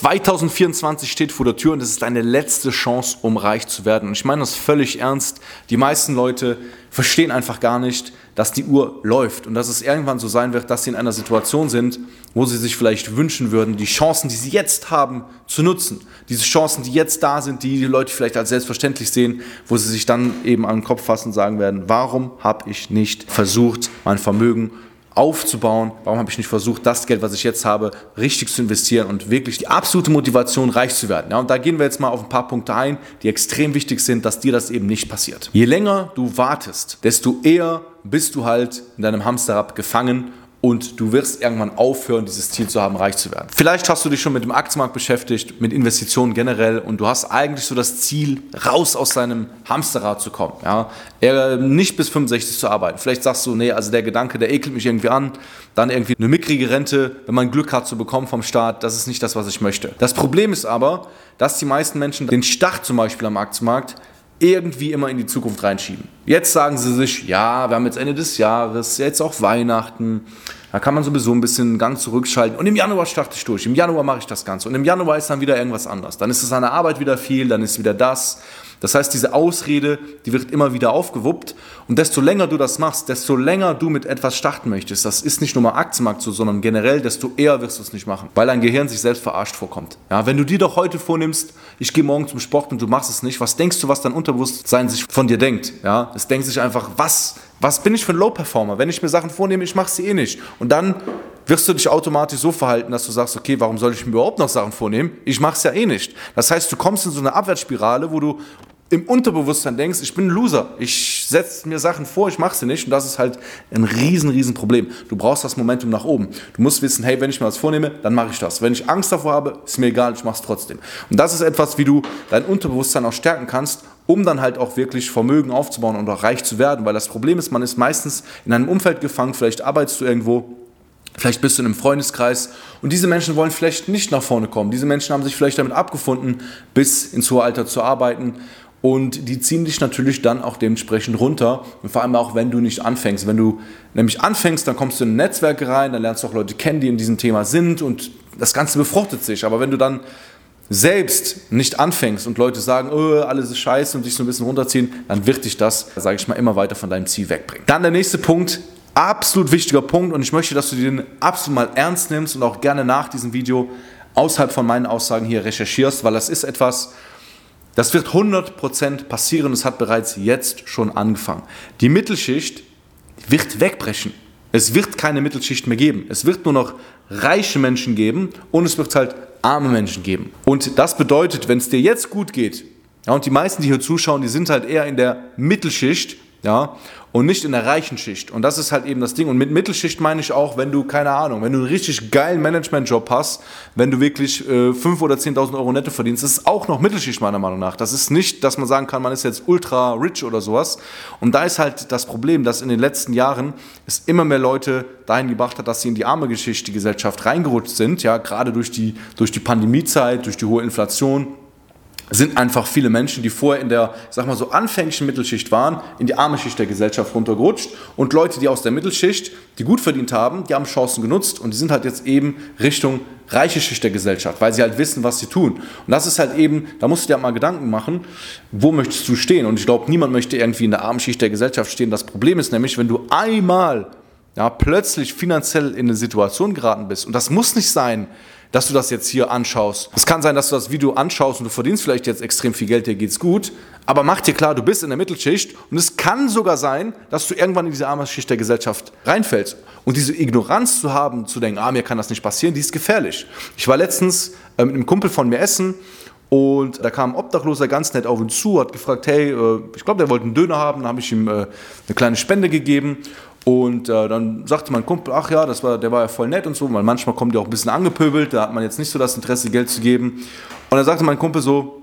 2024 steht vor der Tür und es ist deine letzte Chance, um reich zu werden. Und ich meine das völlig ernst. Die meisten Leute verstehen einfach gar nicht, dass die Uhr läuft und dass es irgendwann so sein wird, dass sie in einer Situation sind, wo sie sich vielleicht wünschen würden, die Chancen, die sie jetzt haben, zu nutzen. Diese Chancen, die jetzt da sind, die die Leute vielleicht als selbstverständlich sehen, wo sie sich dann eben an den Kopf fassen und sagen werden, warum habe ich nicht versucht, mein Vermögen aufzubauen? Warum habe ich nicht versucht, das Geld, was ich jetzt habe, richtig zu investieren und wirklich die absolute Motivation, reich zu werden? Ja, und da gehen wir jetzt mal auf ein paar Punkte ein, die extrem wichtig sind, dass dir das eben nicht passiert. Je länger du wartest, desto eher bist du halt in deinem Hamsterrad gefangen und du wirst irgendwann aufhören, dieses Ziel zu haben, reich zu werden. Vielleicht hast du dich schon mit dem Aktienmarkt beschäftigt, mit Investitionen generell und du hast eigentlich so das Ziel, raus aus deinem Hamsterrad zu kommen. Ja? Nicht bis 65 zu arbeiten. Vielleicht sagst du, nee, also der Gedanke, der ekelt mich irgendwie an. Dann irgendwie eine mickrige Rente, wenn man Glück hat zu bekommen vom Staat, das ist nicht das, was ich möchte. Das Problem ist aber, dass die meisten Menschen den Start zum Beispiel am Aktienmarkt irgendwie immer in die Zukunft reinschieben. Jetzt sagen sie sich, ja, wir haben jetzt Ende des Jahres, jetzt auch Weihnachten, da kann man sowieso ein bisschen einen Gang zurückschalten. Und im Januar starte ich durch, im Januar mache ich das Ganze. Und im Januar ist dann wieder irgendwas anders. Dann ist es an der Arbeit wieder viel, dann ist wieder das. Das heißt, diese Ausrede, die wird immer wieder aufgewuppt. Und desto länger du das machst, desto länger du mit etwas starten möchtest, das ist nicht nur mal Aktienmarkt so, sondern generell, desto eher wirst du es nicht machen, weil dein Gehirn sich selbst verarscht vorkommt. Ja, wenn du dir doch heute vornimmst, ich gehe morgen zum Sport und du machst es nicht, was denkst du, was dein Unterbewusstsein sich von dir denkt? Ja, es denkt sich einfach, was, was bin ich für ein Low-Performer? Wenn ich mir Sachen vornehme, ich mache sie eh nicht. Und dann wirst du dich automatisch so verhalten, dass du sagst, okay, warum soll ich mir überhaupt noch Sachen vornehmen? Ich mache es ja eh nicht. Das heißt, du kommst in so eine Abwärtsspirale, wo du im Unterbewusstsein denkst, ich bin ein Loser, ich setze mir Sachen vor, ich mache sie nicht und das ist halt ein riesen, riesen Problem. Du brauchst das Momentum nach oben. Du musst wissen, hey, wenn ich mir was vornehme, dann mache ich das. Wenn ich Angst davor habe, ist mir egal, ich mache es trotzdem. Und das ist etwas, wie du dein Unterbewusstsein auch stärken kannst, um dann halt auch wirklich Vermögen aufzubauen und auch reich zu werden, weil das Problem ist, man ist meistens in einem Umfeld gefangen, vielleicht arbeitest du irgendwo, Vielleicht bist du in einem Freundeskreis und diese Menschen wollen vielleicht nicht nach vorne kommen. Diese Menschen haben sich vielleicht damit abgefunden, bis ins hohe Alter zu arbeiten und die ziehen dich natürlich dann auch dementsprechend runter. Und vor allem auch, wenn du nicht anfängst. Wenn du nämlich anfängst, dann kommst du in Netzwerke rein, dann lernst du auch Leute kennen, die in diesem Thema sind und das Ganze befruchtet sich. Aber wenn du dann selbst nicht anfängst und Leute sagen, oh, alles ist scheiße und dich so ein bisschen runterziehen, dann wird dich das, sage ich mal, immer weiter von deinem Ziel wegbringen. Dann der nächste Punkt, absolut wichtiger Punkt und ich möchte, dass du den absolut mal ernst nimmst und auch gerne nach diesem Video außerhalb von meinen Aussagen hier recherchierst, weil das ist etwas, das wird 100% passieren. Es hat bereits jetzt schon angefangen. Die Mittelschicht wird wegbrechen. Es wird keine Mittelschicht mehr geben. Es wird nur noch reiche Menschen geben und es wird halt arme Menschen geben. Und das bedeutet, wenn es dir jetzt gut geht, ja, und die meisten, die hier zuschauen, die sind halt eher in der Mittelschicht, ja, und nicht in der reichen Schicht. Und das ist halt eben das Ding. Und mit Mittelschicht meine ich auch, wenn du, keine Ahnung, wenn du einen richtig geilen Managementjob hast, wenn du wirklich äh, 5.000 oder 10.000 Euro netto verdienst, ist auch noch Mittelschicht meiner Meinung nach. Das ist nicht, dass man sagen kann, man ist jetzt ultra rich oder sowas. Und da ist halt das Problem, dass in den letzten Jahren es immer mehr Leute dahin gebracht hat, dass sie in die arme Geschichte, die Gesellschaft reingerutscht sind, ja, gerade durch die, durch die Pandemiezeit, durch die hohe Inflation sind einfach viele Menschen, die vorher in der, sag mal so, anfänglichen Mittelschicht waren, in die arme Schicht der Gesellschaft runtergerutscht. Und Leute, die aus der Mittelschicht, die gut verdient haben, die haben Chancen genutzt und die sind halt jetzt eben Richtung reiche Schicht der Gesellschaft, weil sie halt wissen, was sie tun. Und das ist halt eben, da musst du dir halt mal Gedanken machen, wo möchtest du stehen? Und ich glaube, niemand möchte irgendwie in der armen Schicht der Gesellschaft stehen. Das Problem ist nämlich, wenn du einmal ja, plötzlich finanziell in eine Situation geraten bist, und das muss nicht sein, dass du das jetzt hier anschaust. Es kann sein, dass du das Video anschaust und du verdienst vielleicht jetzt extrem viel Geld, dir geht's gut, aber mach dir klar, du bist in der Mittelschicht und es kann sogar sein, dass du irgendwann in diese arme Schicht der Gesellschaft reinfällst. Und diese Ignoranz zu haben, zu denken, ah, mir kann das nicht passieren, die ist gefährlich. Ich war letztens äh, mit einem Kumpel von mir essen und da kam ein Obdachloser ganz nett auf uns zu, hat gefragt, hey, äh, ich glaube, der wollte einen Döner haben, dann habe ich ihm äh, eine kleine Spende gegeben und äh, dann sagte mein Kumpel, ach ja, das war, der war ja voll nett und so, weil manchmal kommt die auch ein bisschen angepöbelt, da hat man jetzt nicht so das Interesse, Geld zu geben. Und dann sagte mein Kumpel so,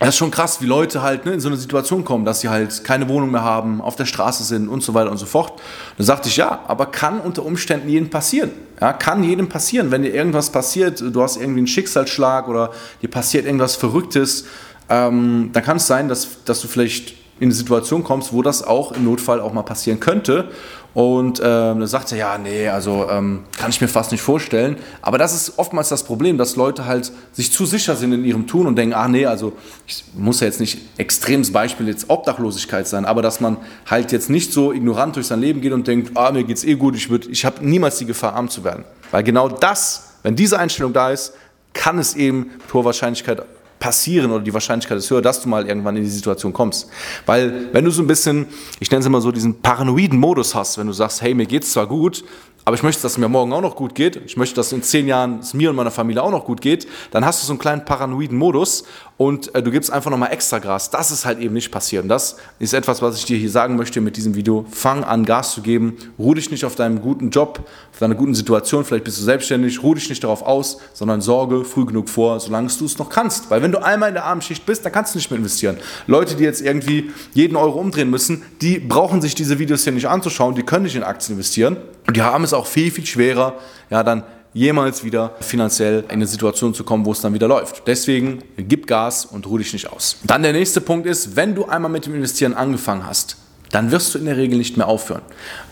das ist schon krass, wie Leute halt ne, in so eine Situation kommen, dass sie halt keine Wohnung mehr haben, auf der Straße sind und so weiter und so fort. Dann sagte ich, ja, aber kann unter Umständen jedem passieren. Ja, kann jedem passieren, wenn dir irgendwas passiert, du hast irgendwie einen Schicksalsschlag oder dir passiert irgendwas Verrücktes, ähm, dann kann es sein, dass, dass du vielleicht in eine Situation kommst, wo das auch im Notfall auch mal passieren könnte. Und ähm, da sagt er, ja, nee, also ähm, kann ich mir fast nicht vorstellen. Aber das ist oftmals das Problem, dass Leute halt sich zu sicher sind in ihrem Tun und denken, ach nee, also ich muss ja jetzt nicht extremes Beispiel jetzt Obdachlosigkeit sein, aber dass man halt jetzt nicht so ignorant durch sein Leben geht und denkt, ah, mir geht's eh gut, ich, ich habe niemals die Gefahr, arm zu werden. Weil genau das, wenn diese Einstellung da ist, kann es eben mit hoher Wahrscheinlichkeit passieren oder die Wahrscheinlichkeit ist höher, dass du mal irgendwann in die Situation kommst. Weil wenn du so ein bisschen, ich nenne es immer so, diesen paranoiden Modus hast, wenn du sagst, hey, mir geht's zwar gut, aber ich möchte, dass es mir morgen auch noch gut geht, ich möchte, dass in zehn Jahren es mir und meiner Familie auch noch gut geht, dann hast du so einen kleinen paranoiden Modus und äh, du gibst einfach nochmal extra Gas. Das ist halt eben nicht passiert. Und das ist etwas, was ich dir hier sagen möchte mit diesem Video. Fang an, Gas zu geben. Ruh dich nicht auf deinem guten Job, auf deiner guten Situation. Vielleicht bist du selbstständig. Ruh dich nicht darauf aus, sondern sorge früh genug vor, solange du es noch kannst. Weil wenn du einmal in der Abendschicht bist, dann kannst du nicht mehr investieren. Leute, die jetzt irgendwie jeden Euro umdrehen müssen, die brauchen sich diese Videos hier nicht anzuschauen. Die können nicht in Aktien investieren. Und die haben es auch viel, viel schwerer, ja, dann jemals wieder finanziell in eine Situation zu kommen, wo es dann wieder läuft. Deswegen gib Gas und ruh dich nicht aus. Dann der nächste Punkt ist, wenn du einmal mit dem Investieren angefangen hast, dann wirst du in der Regel nicht mehr aufhören,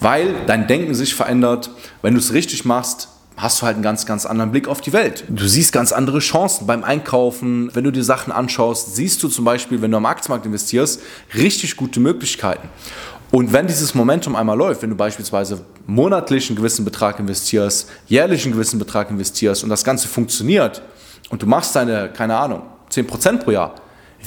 weil dein Denken sich verändert. Wenn du es richtig machst, hast du halt einen ganz, ganz anderen Blick auf die Welt. Du siehst ganz andere Chancen beim Einkaufen. Wenn du dir Sachen anschaust, siehst du zum Beispiel, wenn du am Aktienmarkt investierst, richtig gute Möglichkeiten. Und wenn dieses Momentum einmal läuft, wenn du beispielsweise monatlich einen gewissen Betrag investierst, jährlich einen gewissen Betrag investierst und das Ganze funktioniert und du machst deine, keine Ahnung, 10% pro Jahr,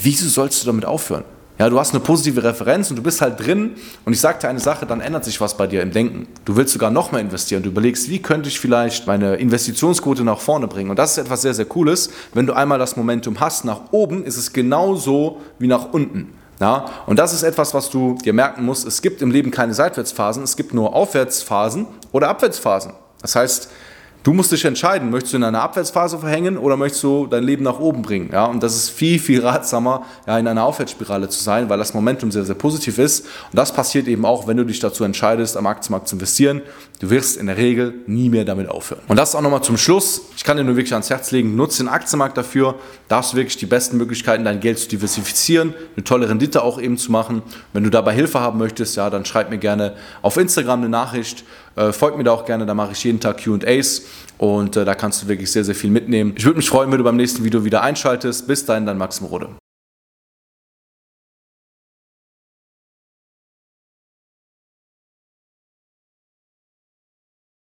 wieso sollst du damit aufhören? Ja, du hast eine positive Referenz und du bist halt drin und ich sagte eine Sache, dann ändert sich was bei dir im Denken. Du willst sogar noch mehr investieren. Du überlegst, wie könnte ich vielleicht meine Investitionsquote nach vorne bringen. Und das ist etwas sehr, sehr Cooles. Wenn du einmal das Momentum hast, nach oben ist es genauso wie nach unten. Ja, und das ist etwas, was du dir merken musst. Es gibt im Leben keine Seitwärtsphasen, es gibt nur Aufwärtsphasen oder Abwärtsphasen. Das heißt, Du musst dich entscheiden, möchtest du in einer Abwärtsphase verhängen oder möchtest du dein Leben nach oben bringen? Ja, und das ist viel, viel ratsamer, ja, in einer Aufwärtsspirale zu sein, weil das Momentum sehr, sehr positiv ist. Und das passiert eben auch, wenn du dich dazu entscheidest, am Aktienmarkt zu investieren. Du wirst in der Regel nie mehr damit aufhören. Und das auch nochmal zum Schluss. Ich kann dir nur wirklich ans Herz legen, nutze den Aktienmarkt dafür. Da hast du wirklich die besten Möglichkeiten, dein Geld zu diversifizieren, eine tolle Rendite auch eben zu machen. Wenn du dabei Hilfe haben möchtest, ja, dann schreib mir gerne auf Instagram eine Nachricht. Äh, folgt mir da auch gerne, da mache ich jeden Tag QAs und äh, da kannst du wirklich sehr, sehr viel mitnehmen. Ich würde mich freuen, wenn du beim nächsten Video wieder einschaltest. Bis dahin, dein Maxim Rode.